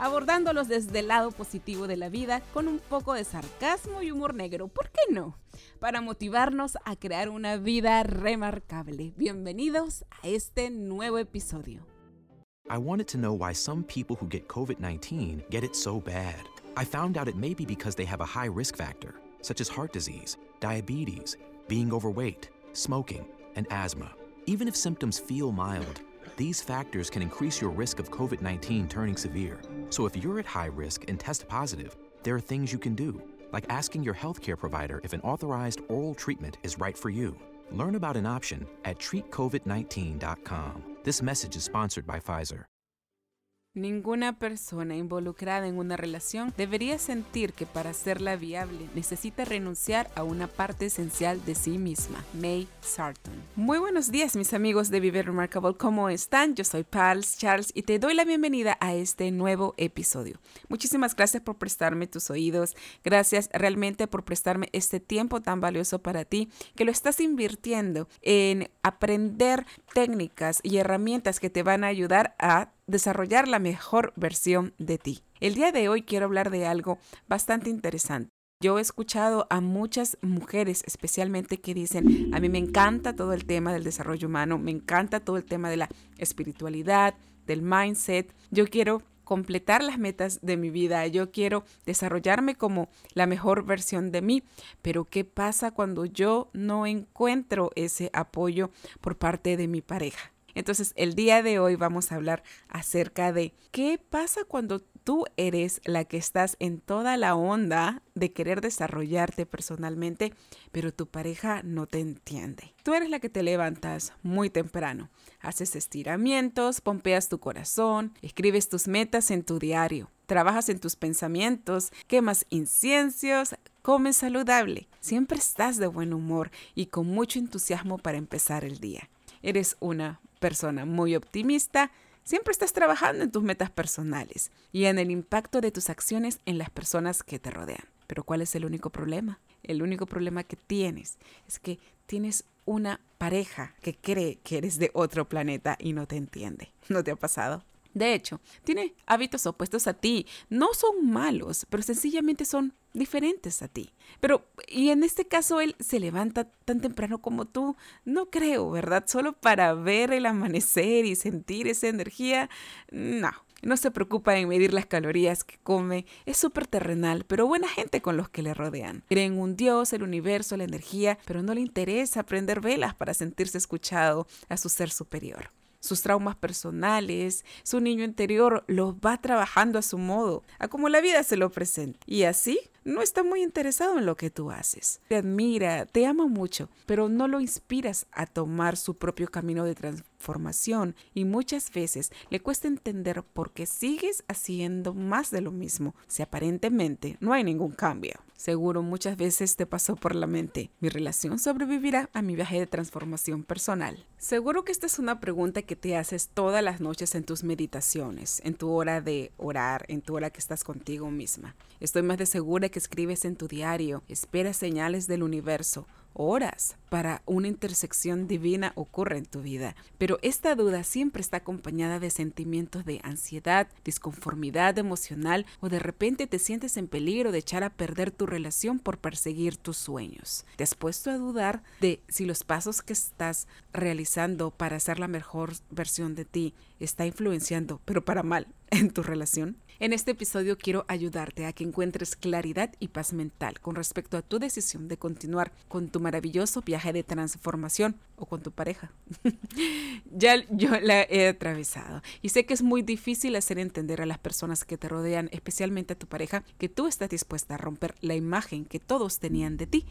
abordándolos desde el lado positivo de la vida con un poco de sarcasmo y humor negro, ¿por qué no? Para motivarnos a crear una vida remarcable. Bienvenidos a este nuevo episodio. I wanted to know why some people who get COVID 19 get it so bad. I found out it may be because they have a high risk factor, such as heart disease, diabetes, being overweight, smoking, and asthma. Even if symptoms feel mild, these factors can increase your risk of COVID 19 turning severe. So if you're at high risk and test positive, there are things you can do, like asking your healthcare provider if an authorized oral treatment is right for you. Learn about an option at treatcovid19.com. This message is sponsored by Pfizer. Ninguna persona involucrada en una relación debería sentir que para hacerla viable necesita renunciar a una parte esencial de sí misma. May Sarton. Muy buenos días mis amigos de Vive Remarkable, ¿cómo están? Yo soy Pals Charles y te doy la bienvenida a este nuevo episodio. Muchísimas gracias por prestarme tus oídos, gracias realmente por prestarme este tiempo tan valioso para ti, que lo estás invirtiendo en aprender técnicas y herramientas que te van a ayudar a desarrollar la mejor versión de ti. El día de hoy quiero hablar de algo bastante interesante. Yo he escuchado a muchas mujeres especialmente que dicen, a mí me encanta todo el tema del desarrollo humano, me encanta todo el tema de la espiritualidad, del mindset, yo quiero completar las metas de mi vida, yo quiero desarrollarme como la mejor versión de mí, pero ¿qué pasa cuando yo no encuentro ese apoyo por parte de mi pareja? Entonces, el día de hoy vamos a hablar acerca de qué pasa cuando tú eres la que estás en toda la onda de querer desarrollarte personalmente, pero tu pareja no te entiende. Tú eres la que te levantas muy temprano, haces estiramientos, pompeas tu corazón, escribes tus metas en tu diario, trabajas en tus pensamientos, quemas inciencios, comes saludable, siempre estás de buen humor y con mucho entusiasmo para empezar el día. Eres una persona muy optimista, siempre estás trabajando en tus metas personales y en el impacto de tus acciones en las personas que te rodean. Pero ¿cuál es el único problema? El único problema que tienes es que tienes una pareja que cree que eres de otro planeta y no te entiende. ¿No te ha pasado? De hecho, tiene hábitos opuestos a ti. No son malos, pero sencillamente son diferentes a ti. Pero, y en este caso él se levanta tan temprano como tú, no creo, ¿verdad? Solo para ver el amanecer y sentir esa energía, no. No se preocupa en medir las calorías que come, es súper terrenal, pero buena gente con los que le rodean. Cree en un Dios, el universo, la energía, pero no le interesa prender velas para sentirse escuchado a su ser superior sus traumas personales, su niño interior los va trabajando a su modo, a como la vida se lo presenta. Y así no está muy interesado en lo que tú haces. Te admira, te ama mucho, pero no lo inspiras a tomar su propio camino de transformación y muchas veces le cuesta entender por qué sigues haciendo más de lo mismo si aparentemente no hay ningún cambio. Seguro muchas veces te pasó por la mente, ¿mi relación sobrevivirá a mi viaje de transformación personal? Seguro que esta es una pregunta que te haces todas las noches en tus meditaciones, en tu hora de orar, en tu hora que estás contigo misma. Estoy más de segura que escribes en tu diario, espera señales del universo, horas para una intersección divina ocurre en tu vida. Pero esta duda siempre está acompañada de sentimientos de ansiedad, disconformidad emocional o de repente te sientes en peligro de echar a perder tu relación por perseguir tus sueños. ¿Te has puesto a dudar de si los pasos que estás realizando para ser la mejor versión de ti está influenciando, pero para mal, en tu relación? En este episodio quiero ayudarte a que encuentres claridad y paz mental con respecto a tu decisión de continuar con tu maravilloso viaje de transformación o con tu pareja. ya yo la he atravesado y sé que es muy difícil hacer entender a las personas que te rodean, especialmente a tu pareja, que tú estás dispuesta a romper la imagen que todos tenían de ti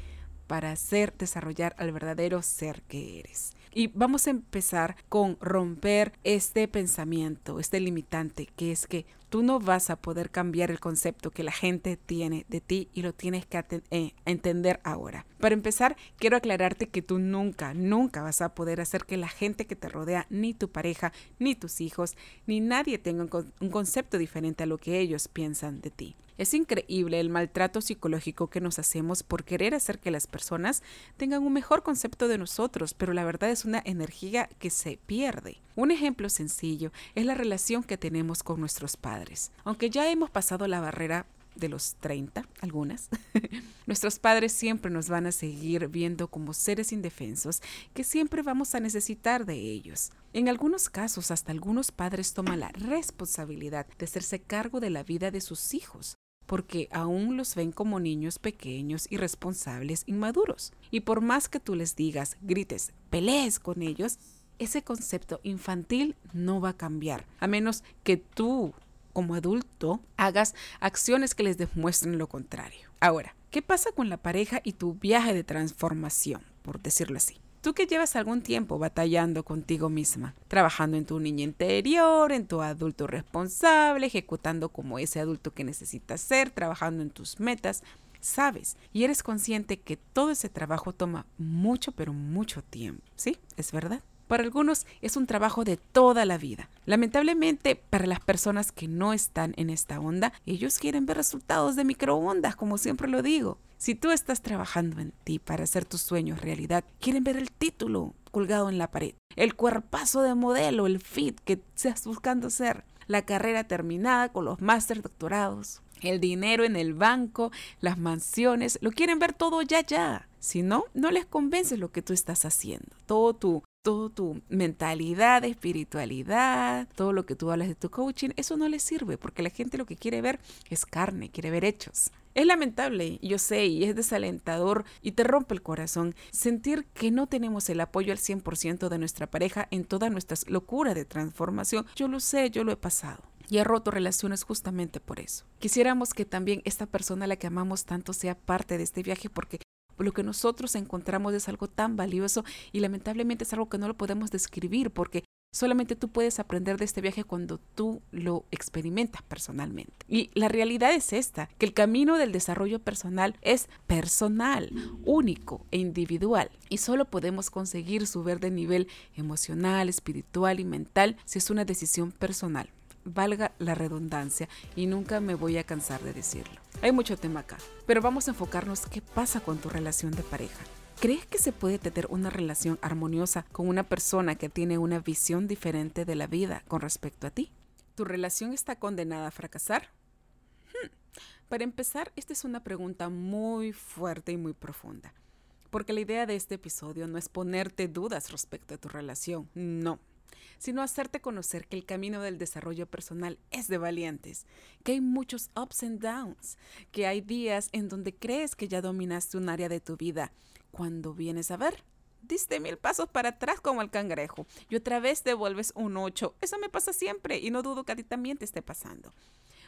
para hacer desarrollar al verdadero ser que eres. Y vamos a empezar con romper este pensamiento, este limitante, que es que tú no vas a poder cambiar el concepto que la gente tiene de ti y lo tienes que eh, entender ahora. Para empezar, quiero aclararte que tú nunca, nunca vas a poder hacer que la gente que te rodea, ni tu pareja, ni tus hijos, ni nadie tenga un concepto diferente a lo que ellos piensan de ti. Es increíble el maltrato psicológico que nos hacemos por querer hacer que las personas tengan un mejor concepto de nosotros, pero la verdad es una energía que se pierde. Un ejemplo sencillo es la relación que tenemos con nuestros padres. Aunque ya hemos pasado la barrera de los 30, algunas, nuestros padres siempre nos van a seguir viendo como seres indefensos que siempre vamos a necesitar de ellos. En algunos casos, hasta algunos padres toman la responsabilidad de hacerse cargo de la vida de sus hijos, porque aún los ven como niños pequeños, irresponsables, inmaduros. Y por más que tú les digas, grites, pelees con ellos, ese concepto infantil no va a cambiar, a menos que tú, como adulto, hagas acciones que les demuestren lo contrario. Ahora, ¿qué pasa con la pareja y tu viaje de transformación, por decirlo así? Tú que llevas algún tiempo batallando contigo misma, trabajando en tu niña interior, en tu adulto responsable, ejecutando como ese adulto que necesitas ser, trabajando en tus metas, sabes y eres consciente que todo ese trabajo toma mucho, pero mucho tiempo. ¿Sí? ¿Es verdad? Para algunos es un trabajo de toda la vida. Lamentablemente, para las personas que no están en esta onda, ellos quieren ver resultados de microondas, como siempre lo digo. Si tú estás trabajando en ti para hacer tus sueños realidad, quieren ver el título colgado en la pared, el cuerpazo de modelo, el fit que estás buscando ser, la carrera terminada con los máster doctorados, el dinero en el banco, las mansiones, lo quieren ver todo ya ya. Si no, no les convence lo que tú estás haciendo. Todo tu toda tu mentalidad, espiritualidad, todo lo que tú hablas de tu coaching, eso no les sirve porque la gente lo que quiere ver es carne, quiere ver hechos. Es lamentable, yo sé, y es desalentador y te rompe el corazón sentir que no tenemos el apoyo al 100% de nuestra pareja en toda nuestra locura de transformación. Yo lo sé, yo lo he pasado. Y he roto relaciones justamente por eso. Quisiéramos que también esta persona a la que amamos tanto sea parte de este viaje porque lo que nosotros encontramos es algo tan valioso y lamentablemente es algo que no lo podemos describir porque solamente tú puedes aprender de este viaje cuando tú lo experimentas personalmente. Y la realidad es esta, que el camino del desarrollo personal es personal, único e individual y solo podemos conseguir subir de nivel emocional, espiritual y mental si es una decisión personal valga la redundancia, y nunca me voy a cansar de decirlo. Hay mucho tema acá, pero vamos a enfocarnos qué pasa con tu relación de pareja. ¿Crees que se puede tener una relación armoniosa con una persona que tiene una visión diferente de la vida con respecto a ti? ¿Tu relación está condenada a fracasar? Hmm. Para empezar, esta es una pregunta muy fuerte y muy profunda, porque la idea de este episodio no es ponerte dudas respecto a tu relación, no, sino hacerte conocer que el camino del desarrollo personal es de valientes, que hay muchos ups and downs, que hay días en donde crees que ya dominaste un área de tu vida. Cuando vienes a ver, diste mil pasos para atrás como el cangrejo y otra vez te vuelves un ocho. Eso me pasa siempre y no dudo que a ti también te esté pasando.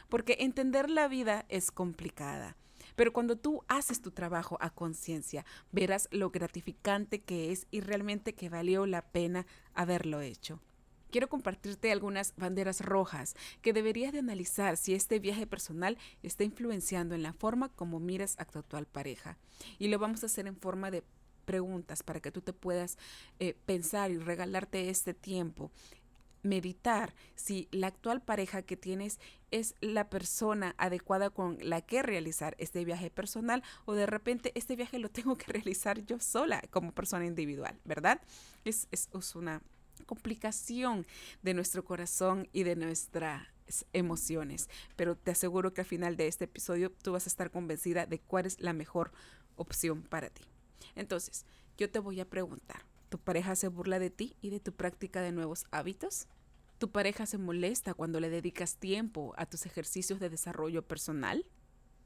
Porque entender la vida es complicada. Pero cuando tú haces tu trabajo a conciencia, verás lo gratificante que es y realmente que valió la pena haberlo hecho quiero compartirte algunas banderas rojas que deberías de analizar si este viaje personal está influenciando en la forma como miras a tu actual pareja. Y lo vamos a hacer en forma de preguntas para que tú te puedas eh, pensar y regalarte este tiempo meditar si la actual pareja que tienes es la persona adecuada con la que realizar este viaje personal o de repente este viaje lo tengo que realizar yo sola como persona individual, ¿verdad? Es, es, una complicación de nuestro corazón y de nuestras emociones. Pero te aseguro que al final de este episodio tú vas a estar convencida de cuál es la mejor opción para ti. Entonces, yo te voy a preguntar, ¿tu pareja se burla de ti y de tu práctica de nuevos hábitos? ¿Tu pareja se molesta cuando le dedicas tiempo a tus ejercicios de desarrollo personal?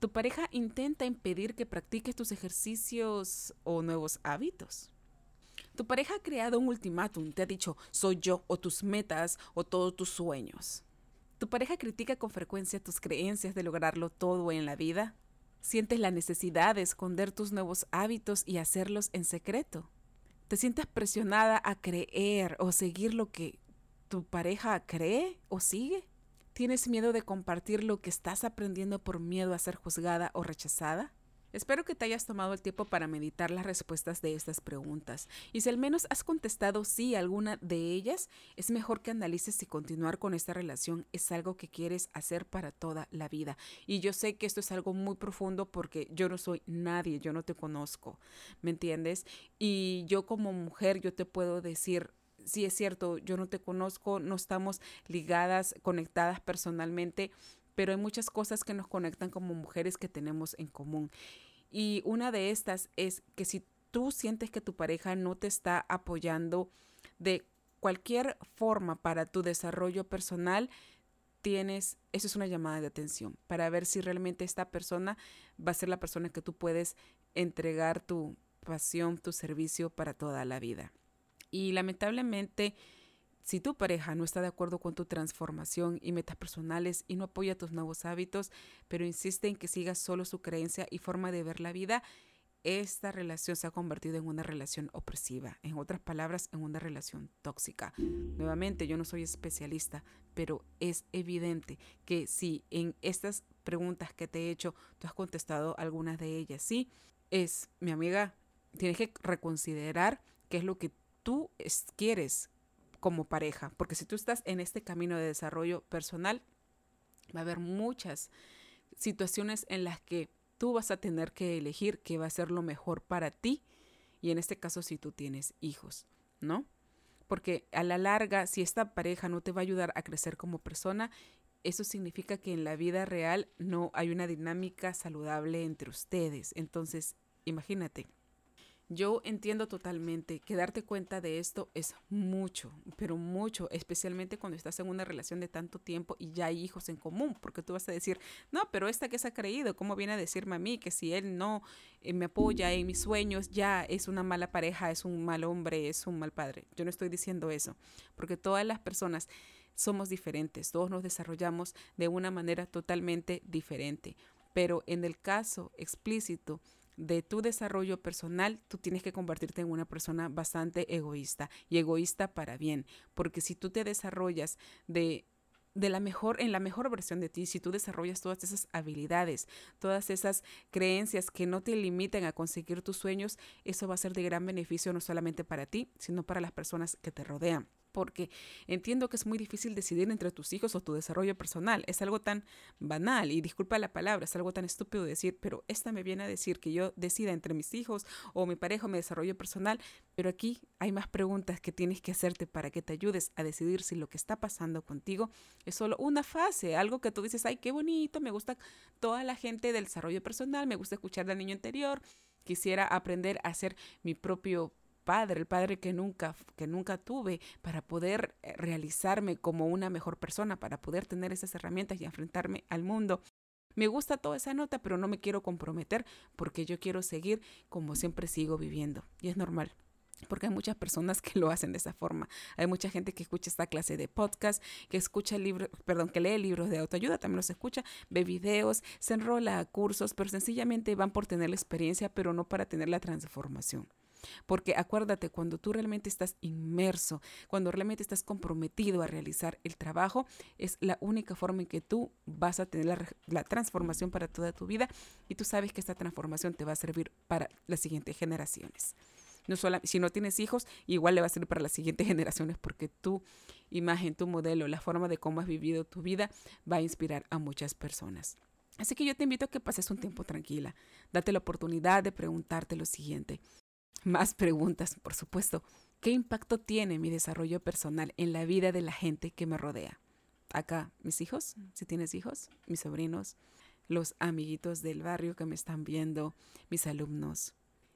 Tu pareja intenta impedir que practiques tus ejercicios o nuevos hábitos. Tu pareja ha creado un ultimátum, te ha dicho soy yo o tus metas o todos tus sueños. Tu pareja critica con frecuencia tus creencias de lograrlo todo en la vida. Sientes la necesidad de esconder tus nuevos hábitos y hacerlos en secreto. Te sientes presionada a creer o seguir lo que tu pareja cree o sigue. ¿Tienes miedo de compartir lo que estás aprendiendo por miedo a ser juzgada o rechazada? Espero que te hayas tomado el tiempo para meditar las respuestas de estas preguntas. Y si al menos has contestado sí a alguna de ellas, es mejor que analices si continuar con esta relación es algo que quieres hacer para toda la vida. Y yo sé que esto es algo muy profundo porque yo no soy nadie, yo no te conozco, ¿me entiendes? Y yo como mujer, yo te puedo decir, sí es cierto, yo no te conozco, no estamos ligadas, conectadas personalmente, pero hay muchas cosas que nos conectan como mujeres que tenemos en común. Y una de estas es que si tú sientes que tu pareja no te está apoyando de cualquier forma para tu desarrollo personal, tienes, eso es una llamada de atención para ver si realmente esta persona va a ser la persona que tú puedes entregar tu pasión, tu servicio para toda la vida. Y lamentablemente, si tu pareja no está de acuerdo con tu transformación y metas personales y no apoya tus nuevos hábitos, pero insiste en que sigas solo su creencia y forma de ver la vida, esta relación se ha convertido en una relación opresiva, en otras palabras, en una relación tóxica. Nuevamente, yo no soy especialista, pero es evidente que si en estas preguntas que te he hecho, tú has contestado algunas de ellas, sí, es, mi amiga, tienes que reconsiderar qué es lo que tú quieres como pareja, porque si tú estás en este camino de desarrollo personal, va a haber muchas situaciones en las que tú vas a tener que elegir qué va a ser lo mejor para ti y en este caso si tú tienes hijos, ¿no? Porque a la larga, si esta pareja no te va a ayudar a crecer como persona, eso significa que en la vida real no hay una dinámica saludable entre ustedes. Entonces, imagínate, yo entiendo totalmente que darte cuenta de esto es mucho, pero mucho, especialmente cuando estás en una relación de tanto tiempo y ya hay hijos en común, porque tú vas a decir, no, pero esta que se ha creído, ¿cómo viene a decirme a mí que si él no eh, me apoya en mis sueños, ya es una mala pareja, es un mal hombre, es un mal padre? Yo no estoy diciendo eso, porque todas las personas somos diferentes, todos nos desarrollamos de una manera totalmente diferente. Pero en el caso explícito de tu desarrollo personal, tú tienes que convertirte en una persona bastante egoísta y egoísta para bien, porque si tú te desarrollas de de la mejor en la mejor versión de ti, si tú desarrollas todas esas habilidades, todas esas creencias que no te limiten a conseguir tus sueños, eso va a ser de gran beneficio no solamente para ti, sino para las personas que te rodean porque entiendo que es muy difícil decidir entre tus hijos o tu desarrollo personal. Es algo tan banal y disculpa la palabra, es algo tan estúpido decir, pero esta me viene a decir que yo decida entre mis hijos o mi pareja o mi desarrollo personal, pero aquí hay más preguntas que tienes que hacerte para que te ayudes a decidir si lo que está pasando contigo es solo una fase, algo que tú dices, ay, qué bonito, me gusta toda la gente del desarrollo personal, me gusta escuchar al niño interior, quisiera aprender a ser mi propio padre, el padre que nunca, que nunca tuve, para poder eh, realizarme como una mejor persona, para poder tener esas herramientas y enfrentarme al mundo. Me gusta toda esa nota, pero no me quiero comprometer porque yo quiero seguir como siempre sigo viviendo. Y es normal. Porque hay muchas personas que lo hacen de esa forma. Hay mucha gente que escucha esta clase de podcast, que escucha libros, perdón, que lee libros de autoayuda, también los escucha, ve videos, se enrola a cursos, pero sencillamente van por tener la experiencia, pero no para tener la transformación. Porque acuérdate, cuando tú realmente estás inmerso, cuando realmente estás comprometido a realizar el trabajo, es la única forma en que tú vas a tener la, transformación para toda tu vida y tú sabes que esta transformación te va a servir para las siguientes generaciones. No solo, si no tienes hijos, igual le va a servir para las siguientes generaciones porque tu imagen, tu modelo, la forma de cómo has vivido tu vida va a inspirar a muchas personas. Así que yo te invito a que pases un tiempo tranquila. Date la oportunidad de preguntarte lo siguiente. Más preguntas, por supuesto. ¿Qué impacto tiene mi desarrollo personal en la vida de la gente que me rodea? Acá, mis hijos, si tienes hijos, mis sobrinos, los amiguitos del barrio que me están viendo, mis alumnos.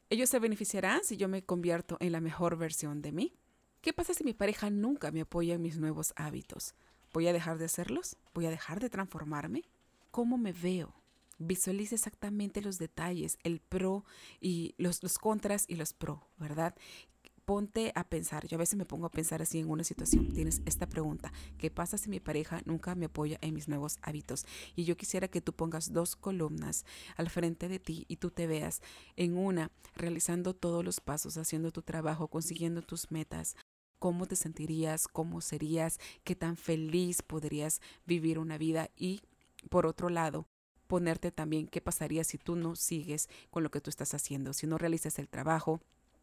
¿Ellos se beneficiarán si yo me convierto en la mejor versión de mí? ¿Qué pasa si mi pareja nunca me apoya en mis nuevos hábitos? ¿Voy a dejar de hacerlos? ¿Voy a dejar de transformarme? ¿Cómo me veo? Visualiza exactamente los detalles, el pro y los, los contras y los pro, ¿verdad? ponte a pensar, yo a veces me pongo a pensar así en una situación, tienes esta pregunta, ¿qué pasa si mi pareja nunca me apoya en mis nuevos hábitos? Y yo quisiera que tú pongas dos columnas al frente de ti y tú te veas en una realizando todos los pasos, haciendo tu trabajo, consiguiendo tus metas, cómo te sentirías, cómo serías, qué tan feliz podrías vivir una vida y por otro lado, ponerte también qué pasaría si tú no sigues con lo que tú estás haciendo, si no realizas el trabajo,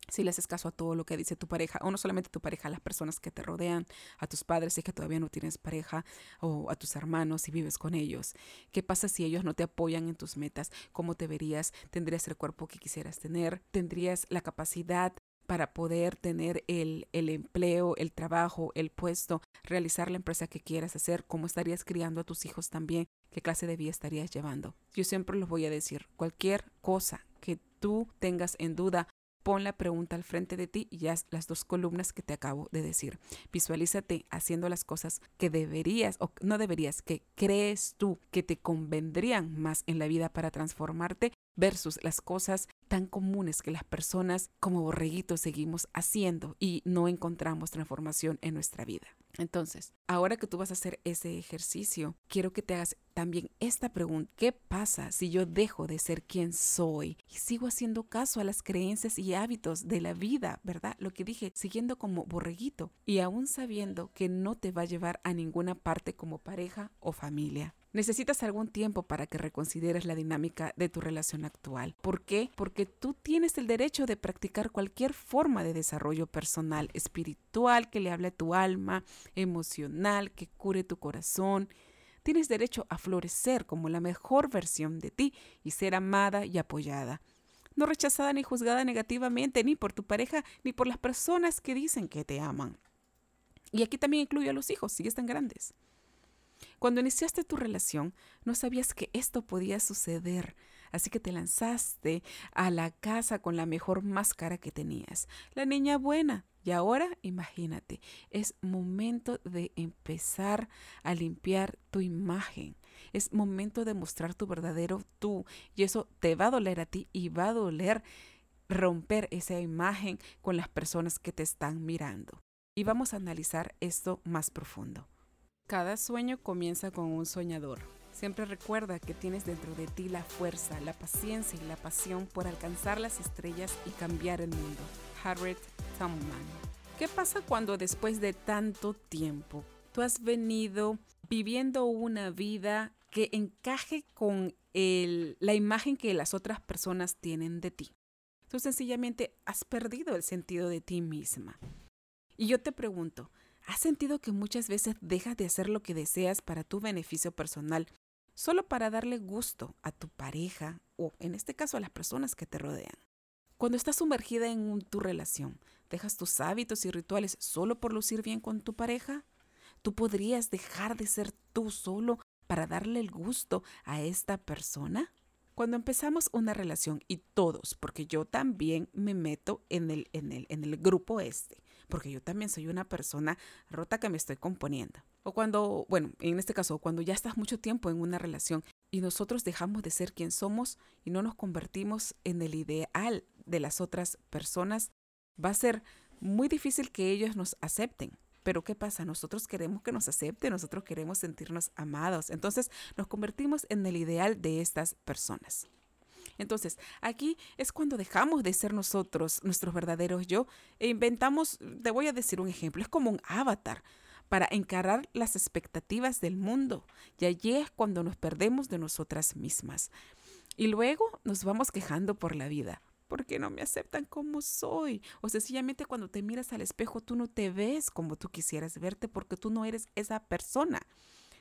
si le haces caso a todo lo que dice tu pareja, o no solamente tu pareja, a las personas que te rodean, a tus padres si es que todavía no tienes pareja, o a tus hermanos si vives con ellos. ¿Qué pasa si ellos no te apoyan en tus metas? ¿Cómo te verías? ¿Tendrías el cuerpo que quisieras tener? ¿Tendrías la capacidad para poder tener el, el, empleo, el trabajo, el puesto, realizar la empresa que quieras hacer, cómo estarías criando a tus hijos también, qué clase de vida estarías llevando. Yo siempre los voy a decir, cualquier cosa que tú tengas en duda pon la pregunta al frente de ti y haz las dos columnas que te acabo de decir. Visualízate haciendo las cosas que deberías o no deberías, que crees tú que te convendrían más en la vida para transformarte versus las cosas tan comunes que las personas como borreguitos seguimos haciendo y no encontramos transformación en nuestra vida. Entonces, ahora que tú vas a hacer ese ejercicio, quiero que te hagas también esta pregunta. ¿Qué pasa si yo dejo de ser quien soy y sigo haciendo caso a las creencias y hábitos de la vida, verdad? Lo que dije, siguiendo como borreguito y aún sabiendo que no te va a llevar a ninguna parte como pareja o familia. Necesitas algún tiempo para que reconsideres la dinámica de tu relación actual. ¿Por qué? Porque tú tienes el derecho de practicar cualquier forma de desarrollo personal, espiritual, que le hable a tu alma, emocional, que cure tu corazón. Tienes derecho a florecer como la mejor versión de ti y ser amada y apoyada. No rechazada ni juzgada negativamente ni por tu pareja ni por las personas que dicen que te aman. Y aquí también incluyo a los hijos, si están grandes. Cuando iniciaste tu relación, no sabías que esto podía suceder, así que te lanzaste a la casa con la mejor máscara que tenías, la niña buena. Y ahora, imagínate, es momento de empezar a limpiar tu imagen. Es momento de mostrar tu verdadero tú. Y eso te va a doler a ti y va a doler romper esa imagen con las personas que te están mirando. Y vamos a analizar esto más profundo. Cada sueño comienza con un soñador. Siempre recuerda que tienes dentro de ti la fuerza, la paciencia y la pasión por alcanzar las estrellas y cambiar el mundo. Harriet Tubman. ¿Qué pasa cuando después de tanto tiempo tú has venido viviendo una vida que encaje con la imagen que las otras personas tienen de ti? Tú sencillamente has perdido el sentido de ti misma. Y yo te pregunto, ¿Has sentido que muchas veces dejas de hacer lo que deseas para tu beneficio personal solo para darle gusto a tu pareja o en este caso a las personas que te rodean? Cuando estás sumergida en tu relación, ¿dejas tus hábitos y rituales solo por lucir bien con tu pareja? ¿Tú podrías dejar de ser tú solo para darle el gusto a esta persona? Cuando empezamos una relación y todos, porque yo también me meto en el, en el, en el grupo este, porque yo también soy una persona rota que me estoy componiendo. O cuando, bueno, en este caso, cuando ya estás mucho tiempo en una relación y nosotros dejamos de ser quien somos y no nos convertimos en el ideal de las otras personas, va a ser muy difícil que ellos nos acepten. Pero ¿qué pasa? Nosotros queremos que nos acepten, nosotros queremos sentirnos amados. Entonces nos convertimos en el ideal de estas personas. Entonces, aquí es cuando dejamos de ser nosotros, nuestros verdaderos yo, e inventamos, te voy a decir un ejemplo, es como un avatar para encarar las expectativas del mundo. Y allí es cuando nos perdemos de nosotras mismas. Y luego nos vamos quejando por la vida. ¿Por qué no me aceptan como soy? O sencillamente cuando te miras al espejo tú no te ves como tú quisieras verte porque tú no eres esa persona.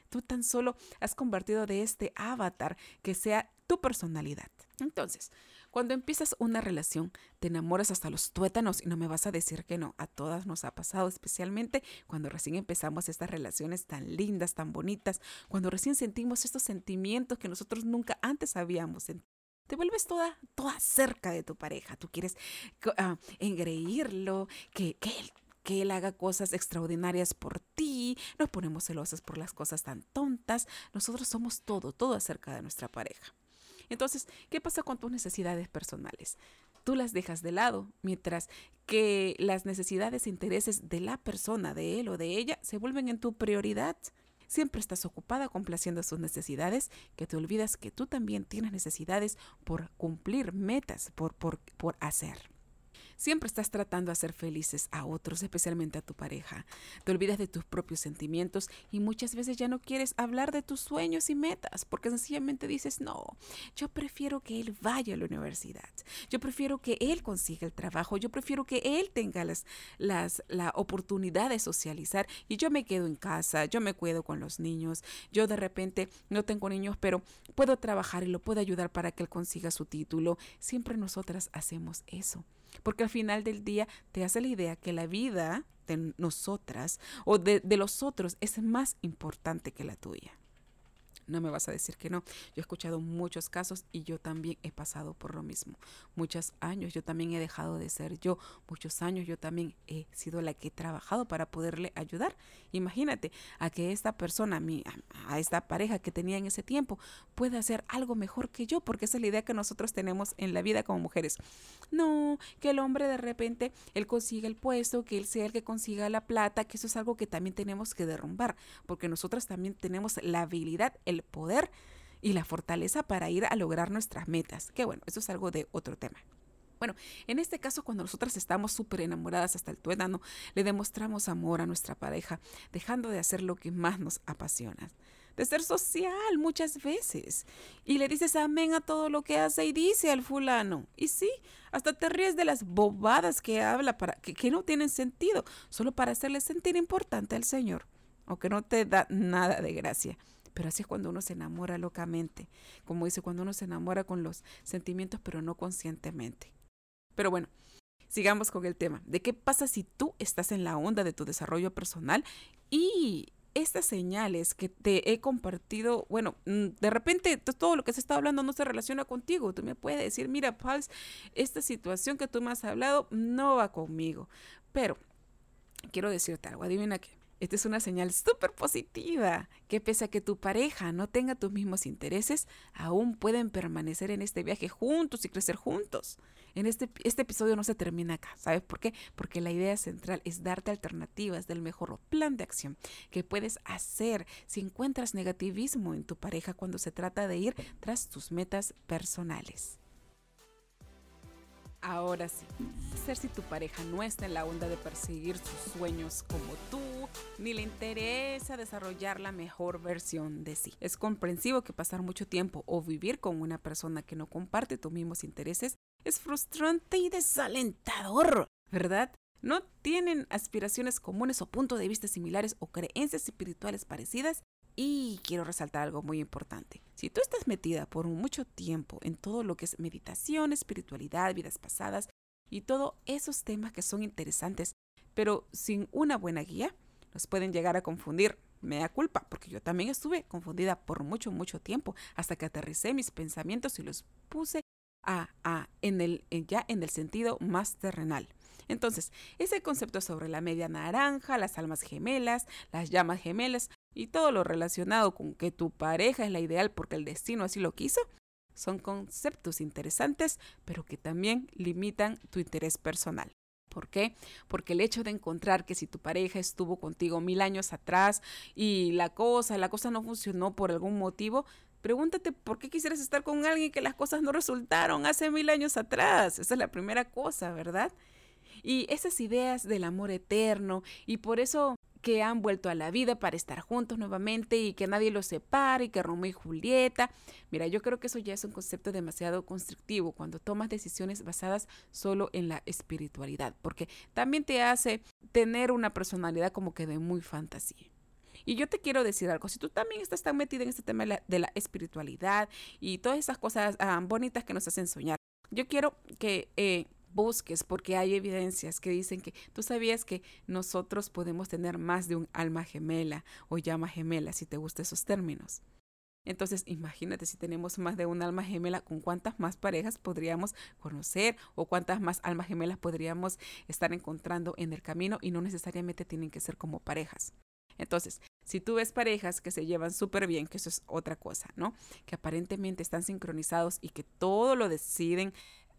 Tú tan solo has convertido de este avatar que sea tu personalidad. Entonces, cuando empiezas una relación, te enamoras hasta los tuétanos y no me vas a decir que no. A todas nos ha pasado, especialmente cuando recién empezamos estas relaciones tan lindas, tan bonitas, cuando recién sentimos estos sentimientos que nosotros nunca antes habíamos sentido. Te vuelves toda, toda cerca de tu pareja. Tú quieres uh, engreírlo, que, que él que él haga cosas extraordinarias por ti, nos ponemos celosas por las cosas tan tontas, nosotros somos todo, todo acerca de nuestra pareja. Entonces, ¿qué pasa con tus necesidades personales? Tú las dejas de lado, mientras que las necesidades e intereses de la persona, de él o de ella, se vuelven en tu prioridad. Siempre estás ocupada complaciendo sus necesidades, que te olvidas que tú también tienes necesidades por cumplir metas, por, por, por hacer. Siempre estás tratando de hacer felices a otros, especialmente a tu pareja. Te olvidas de tus propios sentimientos y muchas veces ya no quieres hablar de tus sueños y metas porque sencillamente dices, no, yo prefiero que él vaya a la universidad. Yo prefiero que él consiga el trabajo. Yo prefiero que él tenga las, las, la oportunidad de socializar y yo me quedo en casa, yo me cuido con los niños. Yo de repente no tengo niños, pero puedo trabajar y lo puedo ayudar para que él consiga su título. Siempre nosotras hacemos eso. Porque al final del día te hace la idea que la vida de nosotras o de, de los otros es más importante que la tuya. No me vas a decir que no. Yo he escuchado muchos casos y yo también he pasado por lo mismo. Muchos años yo también he dejado de ser yo. Muchos años yo también he sido la que he trabajado para poderle ayudar. Imagínate a que esta persona, a, esta pareja que tenía en ese tiempo, pueda hacer algo mejor que yo, porque esa es la idea que nosotros tenemos en la vida como mujeres. No, que el hombre de repente, él consiga el puesto, que él sea el que consiga la plata, que eso es algo que también tenemos que derrumbar, porque nosotras también tenemos la habilidad, el el poder y la fortaleza para ir a lograr nuestras metas. Que bueno, eso es algo de otro tema. Bueno, en este caso, cuando nosotras estamos súper enamoradas hasta el tuétano, le demostramos amor a nuestra pareja, dejando de hacer lo que más nos apasiona, de ser social muchas veces. Y le dices amén a todo lo que hace y dice al fulano. Y sí, hasta te ríes de las bobadas que habla, para, que, que no tienen sentido, solo para hacerle sentir importante al Señor, o que no te da nada de gracia. Pero así es cuando uno se enamora locamente, como dice, cuando uno se enamora con los sentimientos, pero no conscientemente. Pero bueno, sigamos con el tema. ¿De qué pasa si tú estás en la onda de tu desarrollo personal y estas señales que te he compartido, bueno, mm, de repente todo lo que se está hablando no se relaciona contigo. Tú me puedes decir, mira, Pals, esta situación que tú me has hablado no va conmigo. Pero quiero decirte algo, adivina qué. Esta es una señal súper positiva, que pese a que tu pareja no tenga tus mismos intereses, aún pueden permanecer en este viaje juntos y crecer juntos. En este, este episodio no se termina acá, ¿sabes por qué? Porque la idea central es darte alternativas del mejor plan de acción que puedes hacer si encuentras negativismo en tu pareja cuando se trata de ir tras tus metas personales. Ahora sí, ser si tu pareja no está en la onda de perseguir sus sueños como tú, ni le interesa desarrollar la mejor versión de sí. Es comprensivo que pasar mucho tiempo o vivir con una persona que no comparte tus mismos intereses es frustrante y desalentador, ¿verdad? No tienen aspiraciones comunes o puntos de vista similares o creencias espirituales parecidas y quiero resaltar algo muy importante. Si tú estás metida por mucho tiempo en todo lo que es meditación, espiritualidad, vidas pasadas y todos esos temas que son interesantes, pero sin una buena guía, nos pueden llegar a confundir. Me da culpa, porque yo también estuve confundida por mucho, mucho tiempo, hasta que aterricé mis pensamientos y los puse a, a, en el, ya en el sentido más terrenal. Entonces, ese concepto sobre la media naranja, las almas gemelas, las llamas gemelas, y todo lo relacionado con que tu pareja es la ideal porque el destino así lo quiso, son conceptos interesantes, pero que también limitan tu interés personal. ¿Por qué? Porque el hecho de encontrar que si tu pareja estuvo contigo mil años atrás y la cosa, la cosa no funcionó por algún motivo, pregúntate por qué quisieras estar con alguien que las cosas no resultaron hace mil años atrás. Esa es la primera cosa, ¿verdad? Y esas ideas del amor eterno y por eso que han vuelto a la vida para estar juntos nuevamente y que nadie los separe y que Romeo y Julieta. Mira, yo creo que eso ya es un concepto demasiado constructivo cuando tomas decisiones basadas solo en la espiritualidad, porque también te hace tener una personalidad como que de muy fantasía. Y yo te quiero decir algo, si tú también estás tan metida en este tema de la, espiritualidad y todas esas cosas ah, bonitas que nos hacen soñar, yo quiero que eh, busques porque hay evidencias que dicen que tú sabías que nosotros podemos tener más de un alma gemela o llama gemela, si te gustan esos términos. Entonces, imagínate si tenemos más de un alma gemela, con cuántas más parejas podríamos conocer o cuántas más almas gemelas podríamos estar encontrando en el camino y no necesariamente tienen que ser como parejas. Entonces, Si tú ves parejas que se llevan súper bien, que eso es otra cosa, ¿no? Que aparentemente están sincronizados y que todo lo deciden,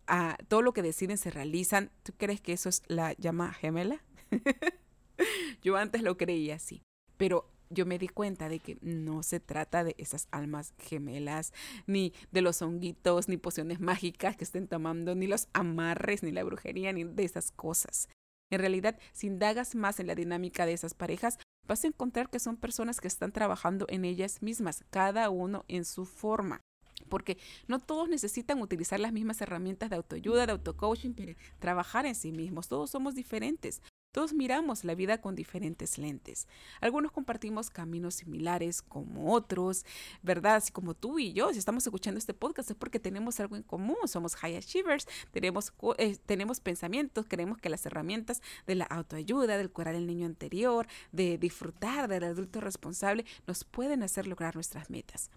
uh, todo lo que deciden se realizan, ¿tú crees que eso es la llama gemela? yo antes lo creía así, pero yo me di cuenta de que no se trata de esas almas gemelas, ni de los honguitos, ni pociones mágicas que estén tomando, ni los amarres, ni la brujería, ni de esas cosas. En realidad, si indagas más en la dinámica de esas parejas, vas a encontrar que son personas que están trabajando en ellas mismas, cada uno en su forma. Porque no todos necesitan utilizar las mismas herramientas de autoayuda, de autocoaching para trabajar en sí mismos. Todos somos diferentes. Todos miramos la vida con diferentes lentes. Algunos compartimos caminos similares como otros, ¿verdad? Así como tú y yo, si estamos escuchando este podcast es porque tenemos algo en común, somos high achievers, tenemos, eh, tenemos pensamientos, creemos que las herramientas de la autoayuda, del curar el niño anterior, de disfrutar del adulto responsable, nos pueden hacer lograr nuestras metas.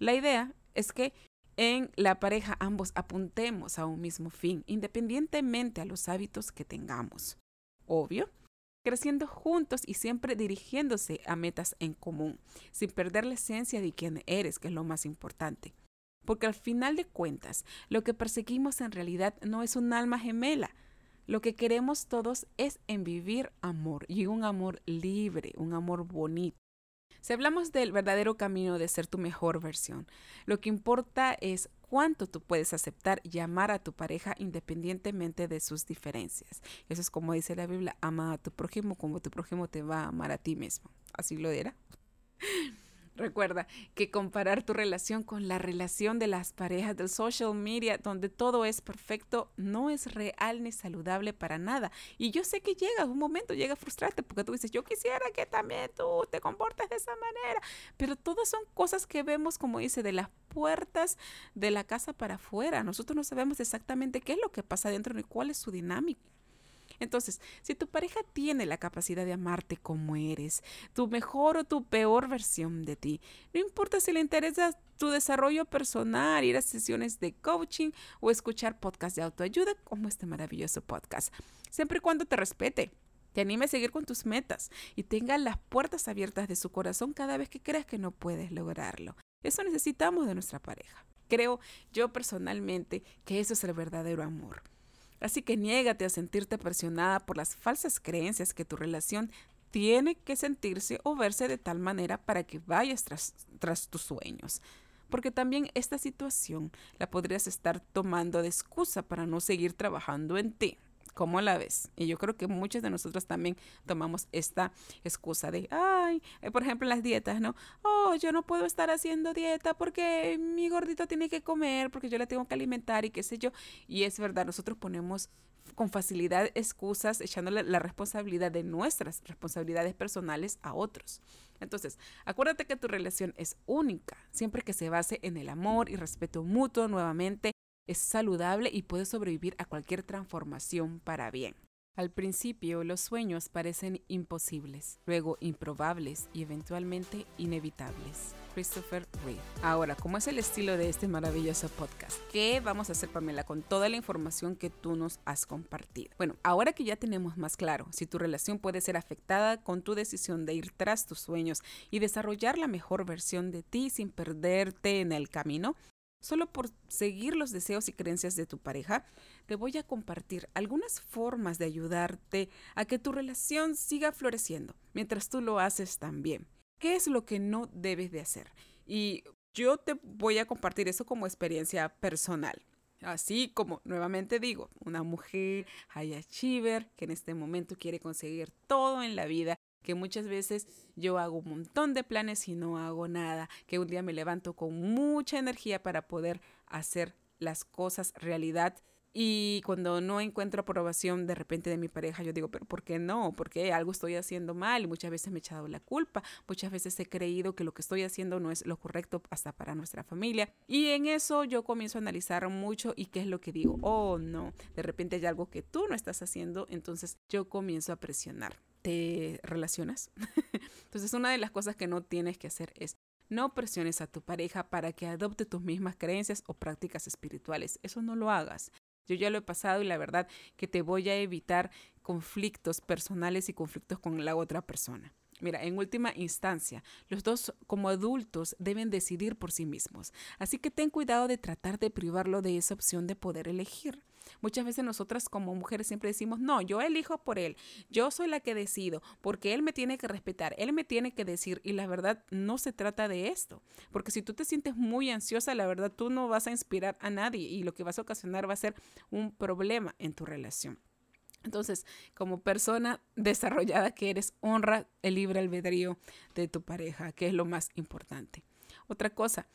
La idea es que en la pareja ambos apuntemos a un mismo fin, independientemente a los hábitos que tengamos obvio, creciendo juntos y siempre dirigiéndose a metas en común, sin perder la esencia de quién eres, que es lo más importante. Porque al final de cuentas, lo que perseguimos en realidad no es un alma gemela. Lo que queremos todos es en vivir amor y un amor libre, un amor bonito. Si hablamos del verdadero camino de ser tu mejor versión, lo que importa es cuánto tú puedes aceptar y amar a tu pareja independientemente de sus diferencias. Eso es como dice la Biblia, ama a tu prójimo como tu prójimo te va a amar a ti mismo. Así lo era. Recuerda que comparar tu relación con la relación de las parejas del social media, donde todo es perfecto, no es real ni saludable para nada. Y yo sé que llega un momento, llega a frustrarte porque tú dices, yo quisiera que también tú te comportes de esa manera. Pero todas son cosas que vemos, como dice, de las puertas de la casa para afuera. Nosotros no sabemos exactamente qué es lo que pasa dentro ni cuál es su dinámica. Entonces, si tu pareja tiene la capacidad de amarte como eres, tu mejor o tu peor versión de ti, no importa si le interesa tu desarrollo personal, ir a sesiones de coaching o escuchar podcasts de autoayuda como este maravilloso podcast, siempre y cuando te respete te anime a seguir con tus metas y tenga las puertas abiertas de su corazón cada vez que creas que no puedes lograrlo. Eso necesitamos de nuestra pareja. Creo yo personalmente que eso es el verdadero amor. Así que niégate a sentirte presionada por las falsas creencias que tu relación tiene que sentirse o verse de tal manera para que vayas tras, tras tus sueños. Porque también esta situación la podrías estar tomando de excusa para no seguir trabajando en ti. ¿Cómo la ves? Y yo creo que muchos de nosotros también tomamos esta excusa de, ay, eh, por ejemplo, las dietas, ¿no? Oh, yo no puedo estar haciendo dieta porque mi gordito tiene que comer, porque yo le tengo que alimentar y qué sé yo. Y es verdad, nosotros ponemos con facilidad excusas echándole la responsabilidad de nuestras responsabilidades personales a otros. Entonces, acuérdate que tu relación es única, siempre que se base en el amor y respeto mutuo nuevamente es saludable y puede sobrevivir a cualquier transformación para bien. Al principio los sueños parecen imposibles, luego improbables y eventualmente inevitables. Christopher Reeve. Ahora, ¿cómo es el estilo de este maravilloso podcast? ¿Qué vamos a hacer, Pamela, con toda la información que tú nos has compartido? Bueno, ahora que ya tenemos más claro si tu relación puede ser afectada con tu decisión de ir tras tus sueños y desarrollar la mejor versión de ti sin perderte en el camino, Solo por seguir los deseos y creencias de tu pareja, te voy a compartir algunas formas de ayudarte a que tu relación siga floreciendo mientras tú lo haces también. ¿Qué es lo que no debes de hacer? Y yo te voy a compartir eso como experiencia personal. Así como nuevamente digo, una mujer high achiever que en este momento quiere conseguir todo en la vida que muchas veces yo hago un montón de planes y no hago nada, que un día me levanto con mucha energía para poder hacer las cosas realidad y cuando no encuentro aprobación de repente de mi pareja, yo digo, pero ¿por qué no? Porque algo estoy haciendo mal y muchas veces me he echado la culpa, muchas veces he creído que lo que estoy haciendo no es lo correcto hasta para nuestra familia. Y en eso yo comienzo a analizar mucho y qué es lo que digo, oh no, de repente hay algo que tú no estás haciendo, entonces yo comienzo a presionar te relacionas. Entonces una de las cosas que no tienes que hacer es no presiones a tu pareja para que adopte tus mismas creencias o prácticas espirituales. Eso no lo hagas. Yo ya lo he pasado y la verdad que te voy a evitar conflictos personales y conflictos con la otra persona. Mira, en última instancia, los dos como adultos deben decidir por sí mismos. Así que ten cuidado de tratar de privarlo de esa opción de poder elegir. Muchas veces nosotras como mujeres siempre decimos, no, yo elijo por él, yo soy la que decido, porque él me tiene que respetar, él me tiene que decir, y la verdad no se trata de esto, porque si tú te sientes muy ansiosa, la verdad tú no vas a inspirar a nadie y lo que vas a ocasionar va a ser un problema en tu relación. Entonces, como persona desarrollada que eres, honra el libre albedrío de tu pareja, que es lo más importante. Otra cosa,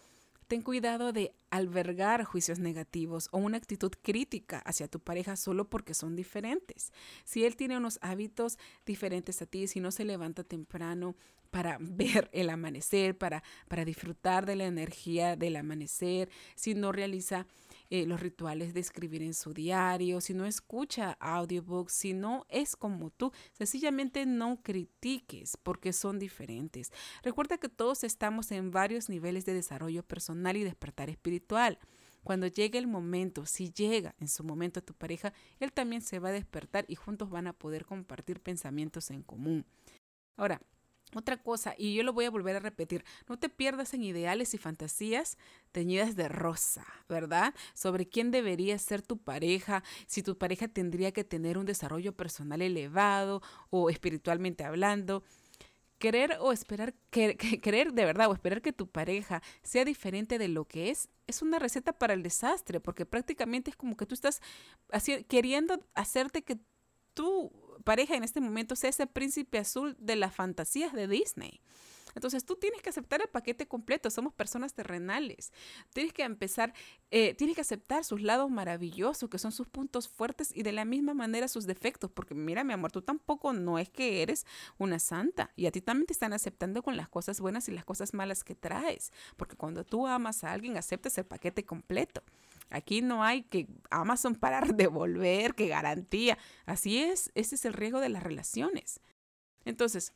Ten cuidado de albergar juicios negativos o una actitud crítica hacia tu pareja solo porque son diferentes. Si él tiene unos hábitos diferentes a ti, si no se levanta temprano para ver el amanecer, para, para disfrutar de la energía del amanecer, si no realiza eh, los rituales de escribir en su diario, si no escucha audiobooks, si no es como tú, sencillamente no critiques porque son diferentes. Recuerda que todos estamos en varios niveles de desarrollo personal y despertar espiritual. Cuando llegue el momento, si llega en su momento a tu pareja, él también se va a despertar y juntos van a poder compartir pensamientos en común. Ahora, otra cosa, y yo lo voy a volver a repetir, no te pierdas en ideales y fantasías teñidas de rosa, ¿verdad? Sobre quién debería ser tu pareja, si tu pareja tendría que tener un desarrollo personal elevado o espiritualmente hablando. Querer o esperar, querer de verdad o esperar que tu pareja sea diferente de lo que es, es una receta para el desastre, porque prácticamente es como que tú estás queriendo hacerte que tu pareja en este momento sea ese príncipe azul de las fantasías de Disney. Entonces tú tienes que aceptar el paquete completo, somos personas terrenales. Tienes que empezar, eh, tienes que aceptar sus lados maravillosos, que son sus puntos fuertes y de la misma manera sus defectos, porque mira mi amor, tú tampoco no es que eres una santa y a ti también te están aceptando con las cosas buenas y las cosas malas que traes, porque cuando tú amas a alguien aceptas el paquete completo. Aquí no hay que Amazon para devolver, que garantía. Así es, ese es el riesgo de las relaciones. Entonces,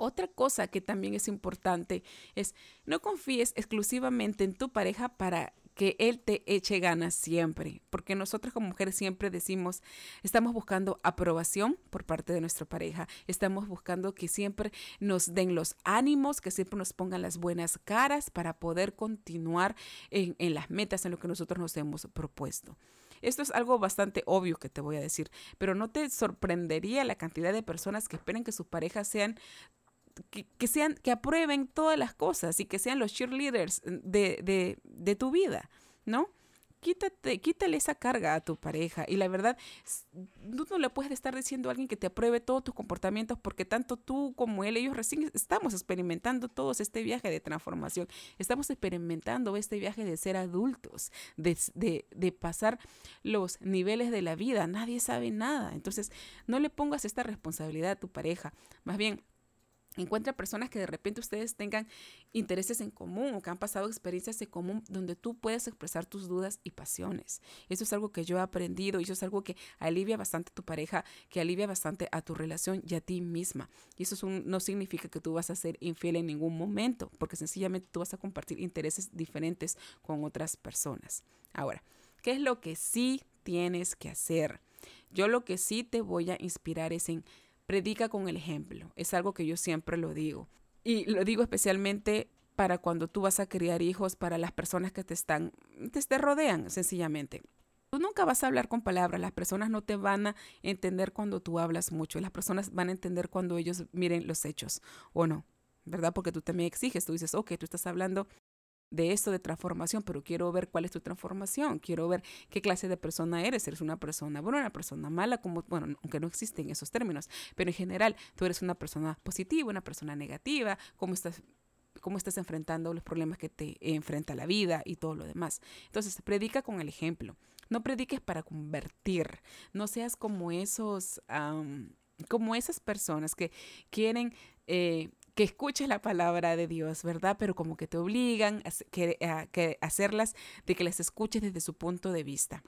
otra cosa que también es importante es no confíes exclusivamente en tu pareja para que Él te eche ganas siempre, porque nosotros como mujeres siempre decimos, estamos buscando aprobación por parte de nuestra pareja, estamos buscando que siempre nos den los ánimos, que siempre nos pongan las buenas caras para poder continuar en, las metas, en lo que nosotros nos hemos propuesto. Esto es algo bastante obvio que te voy a decir, pero no te sorprendería la cantidad de personas que esperen que sus parejas sean que, sean, que aprueben todas las cosas y que sean los cheerleaders de, de, de tu vida, ¿no? Quítate, quítale esa carga a tu pareja. Y la verdad, tú no le puedes estar diciendo a alguien que te apruebe todos tus comportamientos porque tanto tú como él, ellos recién estamos experimentando todos este viaje de transformación. Estamos experimentando este viaje de ser adultos, de, de pasar los niveles de la vida. Nadie sabe nada. Entonces, no le pongas esta responsabilidad a tu pareja. Más bien, Encuentra personas que de repente ustedes tengan intereses en común o que han pasado experiencias en común donde tú puedes expresar tus dudas y pasiones. Eso es algo que yo he aprendido y eso es algo que alivia bastante a tu pareja, que alivia bastante a tu relación y a ti misma. Y eso no significa que tú vas a ser infiel en ningún momento, porque sencillamente tú vas a compartir intereses diferentes con otras personas. Ahora, ¿qué es lo que sí tienes que hacer? Yo lo que sí te voy a inspirar es en Predica con el ejemplo. Es algo que yo siempre lo digo. Y lo digo especialmente para cuando tú vas a criar hijos, para las personas que te están, te, rodean, sencillamente. Tú nunca vas a hablar con palabras, las personas no te van a entender cuando tú hablas mucho, las personas van a entender cuando ellos miren los hechos o no, ¿verdad? Porque tú también exiges, tú dices, ok, tú estás hablando de esto de transformación, pero quiero ver cuál es tu transformación, quiero ver qué clase de persona eres, eres una persona buena, una persona mala, como, bueno, aunque no existen esos términos, pero en general tú eres una persona positiva, una persona negativa, cómo estás cómo estás enfrentando los problemas que te enfrenta la vida y todo lo demás. Entonces, predica con el ejemplo. No prediques para convertir. No seas como esos, como esas personas que quieren eh, que escuches la palabra de Dios, ¿verdad? Pero como que te obligan a, que, hacerlas de que las escuches desde su punto de vista.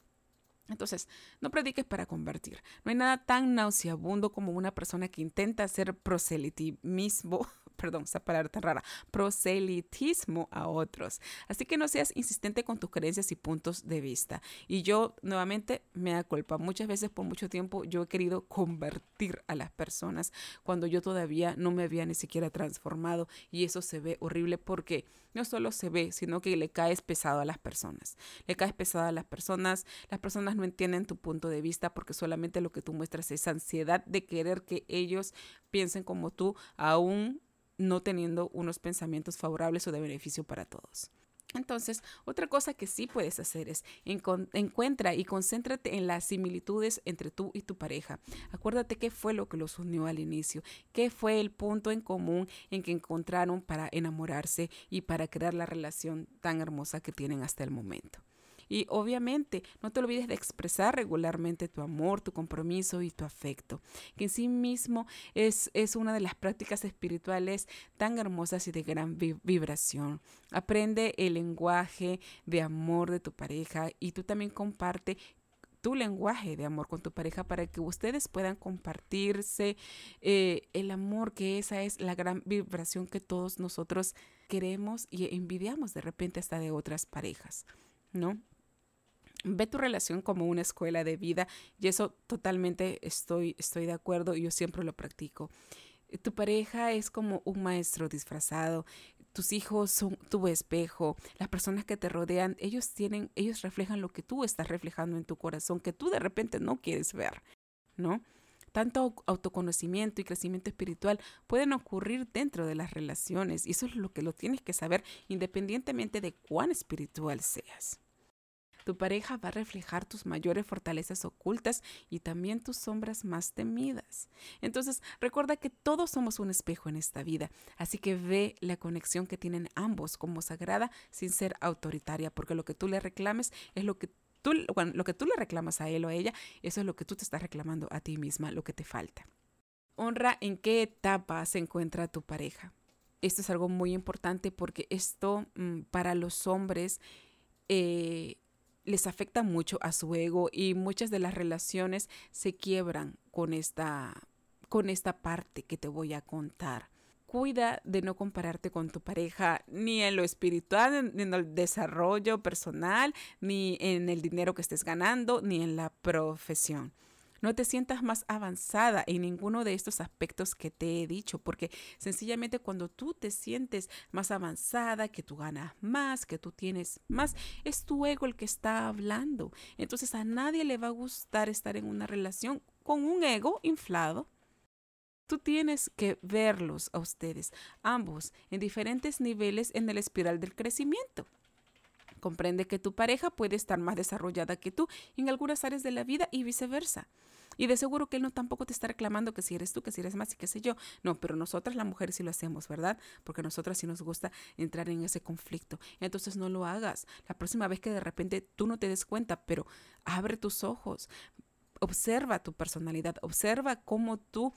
Entonces, no prediques para convertir. No hay nada tan nauseabundo como una persona que intenta hacer proselitismo, perdón, esa palabra tan rara, proselitismo a otros. Así que no seas insistente con tus creencias y puntos de vista. Y yo, nuevamente, me da culpa. Muchas veces, por mucho tiempo, yo he querido convertir a las personas cuando yo todavía no me había ni siquiera transformado. Y eso se ve horrible porque no solo se ve, sino que le caes pesado a las personas. Le caes pesado a las personas. Las personas no entienden tu punto de vista porque solamente lo que tú muestras es ansiedad de querer que ellos piensen como tú, aún no teniendo unos pensamientos favorables o de beneficio para todos. Entonces, otra cosa que sí puedes hacer es encuentra y concéntrate en las similitudes entre tú y tu pareja. Acuérdate qué fue lo que los unió al inicio, qué fue el punto en común en que encontraron para enamorarse y para crear la relación tan hermosa que tienen hasta el momento. Y obviamente no te olvides de expresar regularmente tu amor, tu compromiso y tu afecto, que en sí mismo es, es una de las prácticas espirituales tan hermosas y de gran vibración. Aprende el lenguaje de amor de tu pareja y tú también comparte tu lenguaje de amor con tu pareja para que ustedes puedan compartirse eh, el amor, que esa es la gran vibración que todos nosotros queremos y envidiamos de repente hasta de otras parejas, ¿no? Ve tu relación como una escuela de vida y eso totalmente estoy, estoy de acuerdo y yo siempre lo practico. Tu pareja es como un maestro disfrazado, tus hijos son tu espejo, las personas que te rodean, ellos tienen, ellos reflejan lo que tú estás reflejando en tu corazón, que tú de repente no quieres ver, ¿no? Tanto autoconocimiento y crecimiento espiritual pueden ocurrir dentro de las relaciones y eso es lo que lo tienes que saber independientemente de cuán espiritual seas. Tu pareja va a reflejar tus mayores fortalezas ocultas y también tus sombras más temidas. Entonces, recuerda que todos somos un espejo en esta vida, así que ve la conexión que tienen ambos como sagrada sin ser autoritaria, porque lo que tú le reclames es lo que tú, lo que tú le reclamas a él o a ella, eso es lo que tú te estás reclamando a ti misma, lo que te falta. Honra en qué etapa se encuentra tu pareja. Esto es algo muy importante porque esto mm, para los hombres eh, les afecta mucho a su ego y muchas de las relaciones se quiebran con esta, con esta parte que te voy a contar. Cuida de no compararte con tu pareja ni en lo espiritual, ni en el desarrollo personal, ni en el dinero que estés ganando, ni en la profesión no te sientas más avanzada en ninguno de estos aspectos que te he dicho, porque sencillamente cuando tú te sientes más avanzada, que tú ganas más, que tú tienes más, es tu ego el que está hablando. Entonces a nadie le va a gustar estar en una relación con un ego inflado. Tú tienes que verlos a ustedes, ambos, en diferentes niveles en el espiral del crecimiento. Comprende que tu pareja puede estar más desarrollada que tú en algunas áreas de la vida y viceversa. Y de seguro que él no tampoco te está reclamando que si eres tú, que si eres más y qué sé yo. No, pero nosotras las mujeres sí lo hacemos, ¿verdad? Porque nosotras sí nos gusta entrar en ese conflicto. Entonces no lo hagas. La próxima vez que de repente tú no te des cuenta, pero abre tus ojos. Observa tu personalidad, observa cómo tú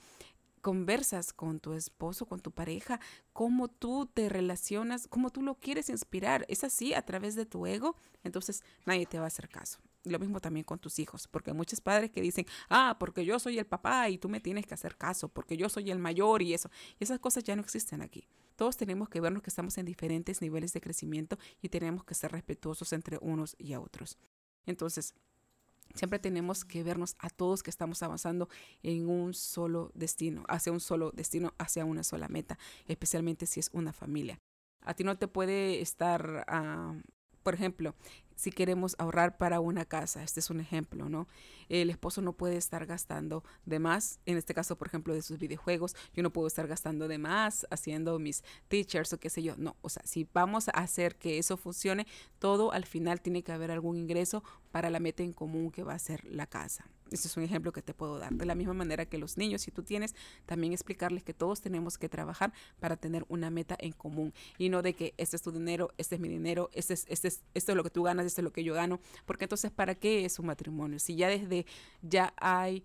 conversas con tu esposo, con tu pareja, cómo tú te relacionas, cómo tú lo quieres inspirar. Es así a través de tu ego, entonces nadie te va a hacer caso. Lo mismo también con tus hijos, porque hay muchos padres que dicen, ah, porque yo soy el papá y tú me tienes que hacer caso, porque yo soy el mayor y eso. Y esas cosas ya no existen aquí. Todos tenemos que vernos que estamos en diferentes niveles de crecimiento y tenemos que ser respetuosos entre unos y otros. Entonces, Siempre tenemos que vernos a todos que estamos avanzando en un solo destino, hacia un solo destino, hacia una sola meta, especialmente si es una familia. A ti no te puede estar, ah, por ejemplo, si queremos ahorrar para una casa. Este es un ejemplo, ¿no? El esposo no puede estar gastando de más, en este caso, por ejemplo, de sus videojuegos. Yo no puedo estar gastando de más haciendo mis teachers o qué sé yo. No, o sea, si vamos a hacer que eso funcione, todo al final tiene que haber algún ingreso para la meta en común que va a ser la casa. Este es un ejemplo que te puedo dar. De la misma manera que los niños, si tú tienes, también explicarles que todos tenemos que trabajar para tener una meta en común y no de que este es tu dinero, este es mi dinero, este es, este es, esto es lo que tú ganas, esto es lo que yo gano. Porque entonces, ¿para qué es un matrimonio? Si ya desde ya hay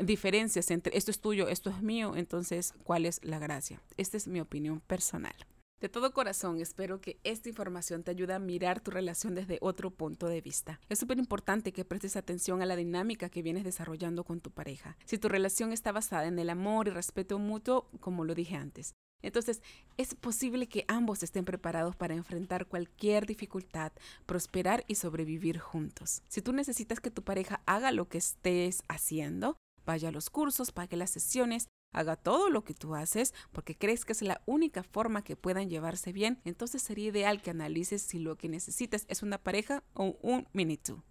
diferencias entre esto es tuyo, esto es mío, entonces, ¿cuál es la gracia? Esta es mi opinión personal. De todo corazón, espero que esta información te ayude a mirar tu relación desde otro punto de vista. Es súper importante que prestes atención a la dinámica que vienes desarrollando con tu pareja. Si tu relación está basada en el amor y respeto mutuo, como lo dije antes, entonces, es posible que ambos estén preparados para enfrentar cualquier dificultad, prosperar y sobrevivir juntos. Si tú necesitas que tu pareja haga lo que estés haciendo, vaya a los cursos, pague las sesiones, haga todo lo que tú haces porque crees que es la única forma que puedan llevarse bien, entonces sería ideal que analices si lo que necesitas es una pareja o un mini tú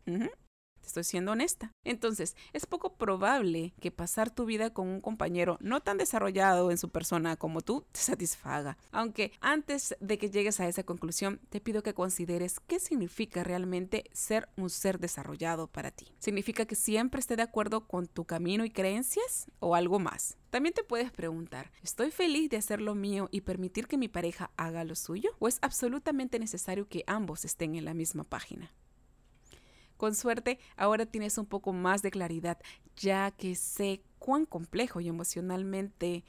estoy siendo honesta. Entonces, es poco probable que pasar tu vida con un compañero no tan desarrollado en su persona como tú te satisfaga. Aunque antes de que llegues a esa conclusión, te pido que consideres qué significa realmente ser un ser desarrollado para ti. ¿Significa que siempre esté de acuerdo con tu camino y creencias o algo más? También te puedes preguntar, ¿estoy feliz de hacer lo mío y permitir que mi pareja haga lo suyo? ¿O es absolutamente necesario que ambos estén en la misma página? Con suerte, ahora tienes un poco más de claridad, ya que sé cuán complejo y emocionalmente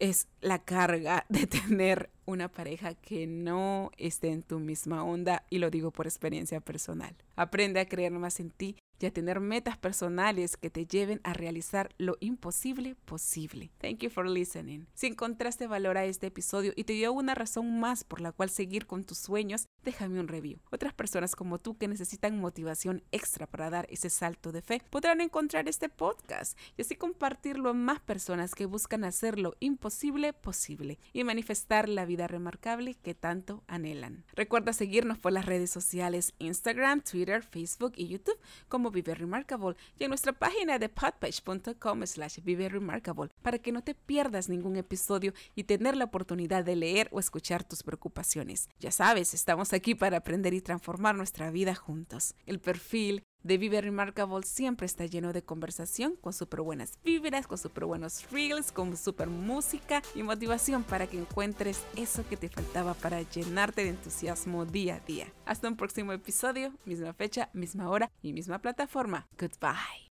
es la carga de tener una pareja que no esté en tu misma onda y lo digo por experiencia personal. Aprende a creer más en ti y a tener metas personales que te lleven a realizar lo imposible posible. Thank you for listening. Si encontraste valor a este episodio y te dio una razón más por la cual seguir con tus sueños, déjame un review. Otras personas como tú que necesitan motivación extra para dar ese salto de fe podrán encontrar este podcast y así compartirlo a más personas que buscan hacer lo imposible posible y manifestar la vida remarcable que tanto anhelan. Recuerda seguirnos por las redes sociales Instagram, Twitter, Facebook y YouTube como Vive Remarkable y en nuestra página de podpage.com slash Vive Remarkable para que no te pierdas ningún episodio y tener la oportunidad de leer o escuchar tus preocupaciones. Ya sabes, estamos aquí para aprender y transformar nuestra vida juntos. El perfil de Vive Remarkable siempre está lleno de conversación, con súper buenas vibras, con súper buenos reels, con súper música y motivación para que encuentres eso que te faltaba para llenarte de entusiasmo día a día. Hasta un próximo episodio, misma fecha, misma hora y misma plataforma. Goodbye.